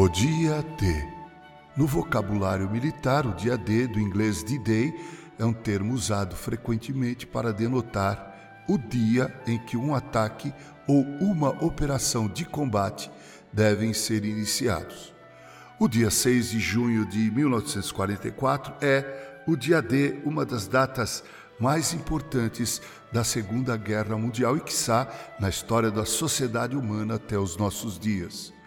O dia D. No vocabulário militar, o dia D, do inglês D-Day, é um termo usado frequentemente para denotar o dia em que um ataque ou uma operação de combate devem ser iniciados. O dia 6 de junho de 1944 é o dia D, uma das datas mais importantes da Segunda Guerra Mundial e, quiçá, na história da sociedade humana até os nossos dias.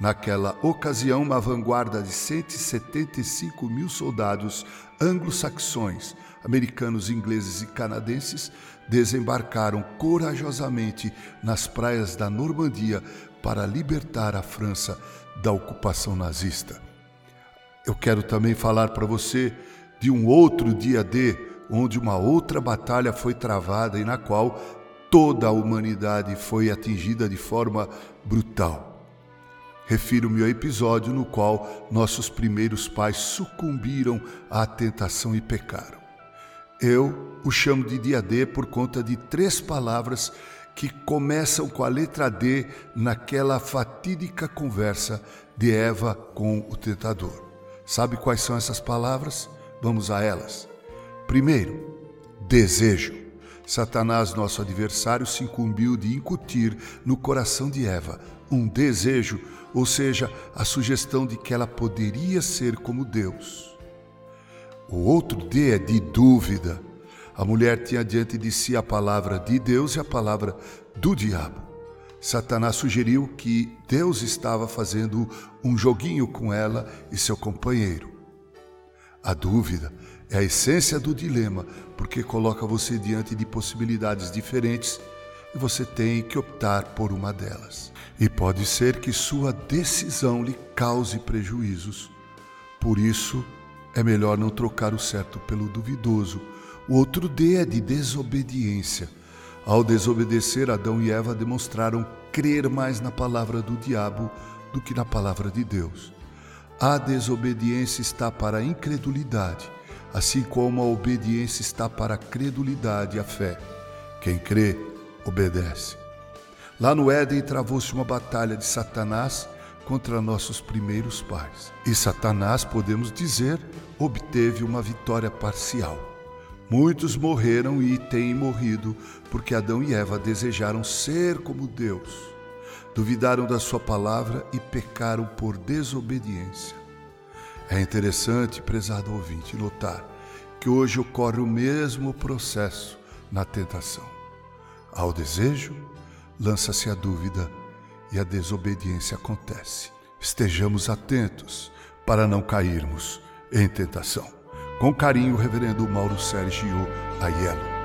Naquela ocasião, uma vanguarda de 175 mil soldados anglo-saxões, americanos, ingleses e canadenses desembarcaram corajosamente nas praias da Normandia para libertar a França da ocupação nazista. Eu quero também falar para você de um outro dia D, onde uma outra batalha foi travada e na qual toda a humanidade foi atingida de forma brutal. Refiro-me ao episódio no qual nossos primeiros pais sucumbiram à tentação e pecaram. Eu o chamo de dia D por conta de três palavras que começam com a letra D naquela fatídica conversa de Eva com o tentador. Sabe quais são essas palavras? Vamos a elas. Primeiro, desejo. Satanás, nosso adversário, se incumbiu de incutir no coração de Eva um desejo, ou seja, a sugestão de que ela poderia ser como Deus. O outro D é de dúvida. A mulher tinha diante de si a palavra de Deus e a palavra do diabo. Satanás sugeriu que Deus estava fazendo um joguinho com ela e seu companheiro. A dúvida é a essência do dilema, porque coloca você diante de possibilidades diferentes e você tem que optar por uma delas. E pode ser que sua decisão lhe cause prejuízos. Por isso, é melhor não trocar o certo pelo duvidoso o outro D é de desobediência. Ao desobedecer, Adão e Eva demonstraram crer mais na palavra do diabo do que na palavra de Deus. A desobediência está para a incredulidade, assim como a obediência está para a credulidade e a fé. Quem crê, obedece. Lá no Éden travou-se uma batalha de Satanás contra nossos primeiros pais. E Satanás, podemos dizer, obteve uma vitória parcial. Muitos morreram e têm morrido porque Adão e Eva desejaram ser como Deus, duvidaram da Sua palavra e pecaram por desobediência. É interessante, prezado ouvinte, notar que hoje ocorre o mesmo processo na tentação. Ao desejo, lança-se a dúvida e a desobediência acontece. Estejamos atentos para não cairmos em tentação. Com carinho, Reverendo Mauro Sérgio Aiello.